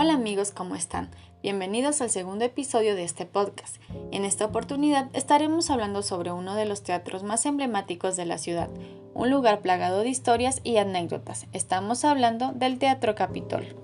Hola amigos, ¿cómo están? Bienvenidos al segundo episodio de este podcast. En esta oportunidad estaremos hablando sobre uno de los teatros más emblemáticos de la ciudad, un lugar plagado de historias y anécdotas. Estamos hablando del Teatro Capitol.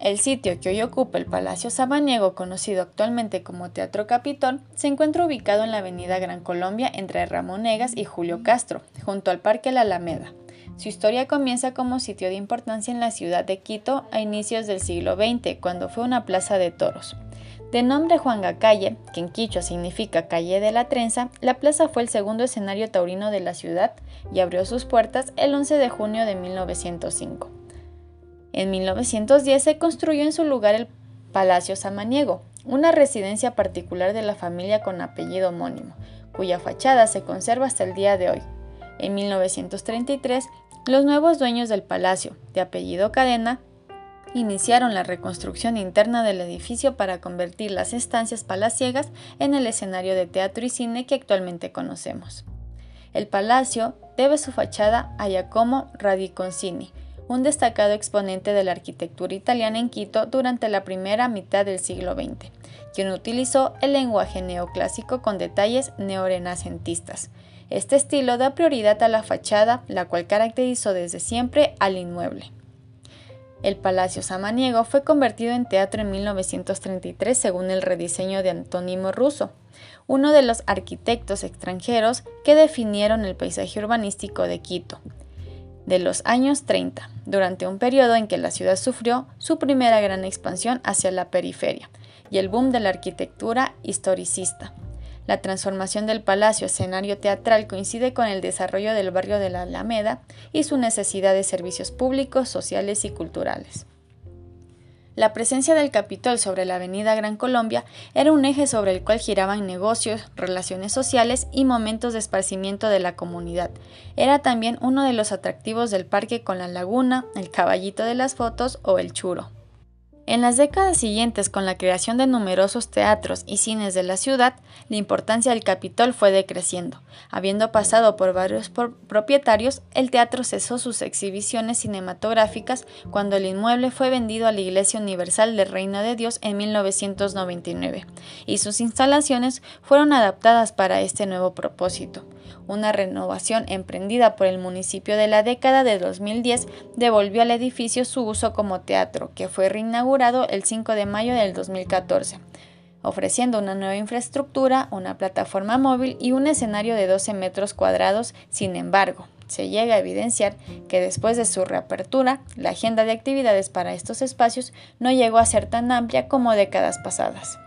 El sitio que hoy ocupa el Palacio Sabaniego, conocido actualmente como Teatro Capitol, se encuentra ubicado en la avenida Gran Colombia entre Ramón Egas y Julio Castro, junto al Parque La Alameda. Su historia comienza como sitio de importancia en la ciudad de Quito a inicios del siglo XX, cuando fue una plaza de toros. De nombre Juanga Calle, que en quichua significa calle de la trenza, la plaza fue el segundo escenario taurino de la ciudad y abrió sus puertas el 11 de junio de 1905. En 1910 se construyó en su lugar el Palacio Samaniego, una residencia particular de la familia con apellido homónimo, cuya fachada se conserva hasta el día de hoy. En 1933, los nuevos dueños del palacio, de apellido Cadena, iniciaron la reconstrucción interna del edificio para convertir las estancias palaciegas en el escenario de teatro y cine que actualmente conocemos. El palacio debe su fachada a Giacomo Radiconcini, un destacado exponente de la arquitectura italiana en Quito durante la primera mitad del siglo XX, quien utilizó el lenguaje neoclásico con detalles neorenacentistas. Este estilo da prioridad a la fachada, la cual caracterizó desde siempre al inmueble. El Palacio Samaniego fue convertido en teatro en 1933 según el rediseño de Antonimo Russo, uno de los arquitectos extranjeros que definieron el paisaje urbanístico de Quito de los años 30, durante un periodo en que la ciudad sufrió su primera gran expansión hacia la periferia y el boom de la arquitectura historicista. La transformación del palacio escenario teatral coincide con el desarrollo del barrio de la Alameda y su necesidad de servicios públicos, sociales y culturales. La presencia del Capitol sobre la avenida Gran Colombia era un eje sobre el cual giraban negocios, relaciones sociales y momentos de esparcimiento de la comunidad. Era también uno de los atractivos del parque con la laguna, el caballito de las fotos o el churo. En las décadas siguientes, con la creación de numerosos teatros y cines de la ciudad, la importancia del Capitol fue decreciendo. Habiendo pasado por varios propietarios, el teatro cesó sus exhibiciones cinematográficas cuando el inmueble fue vendido a la Iglesia Universal del Reino de Dios en 1999, y sus instalaciones fueron adaptadas para este nuevo propósito una renovación emprendida por el municipio de la década de 2010 devolvió al edificio su uso como teatro, que fue reinaugurado el 5 de mayo del 2014 ofreciendo una nueva infraestructura, una plataforma móvil y un escenario de 12 metros cuadrados. Sin embargo, se llega a evidenciar que después de su reapertura, la agenda de actividades para estos espacios no llegó a ser tan amplia como décadas pasadas.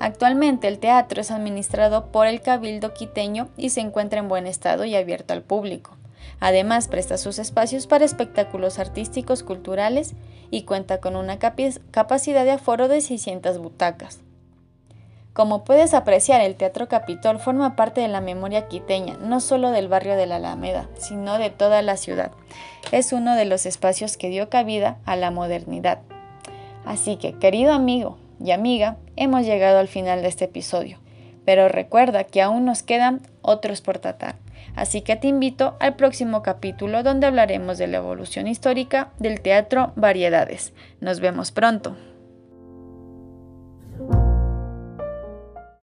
Actualmente el teatro es administrado por el Cabildo quiteño y se encuentra en buen estado y abierto al público. Además presta sus espacios para espectáculos artísticos culturales y cuenta con una capacidad de aforo de 600 butacas. Como puedes apreciar, el Teatro Capitol forma parte de la memoria quiteña, no solo del barrio de la Alameda, sino de toda la ciudad. Es uno de los espacios que dio cabida a la modernidad. Así que, querido amigo, y amiga, hemos llegado al final de este episodio, pero recuerda que aún nos quedan otros por tratar. Así que te invito al próximo capítulo donde hablaremos de la evolución histórica del teatro Variedades. Nos vemos pronto.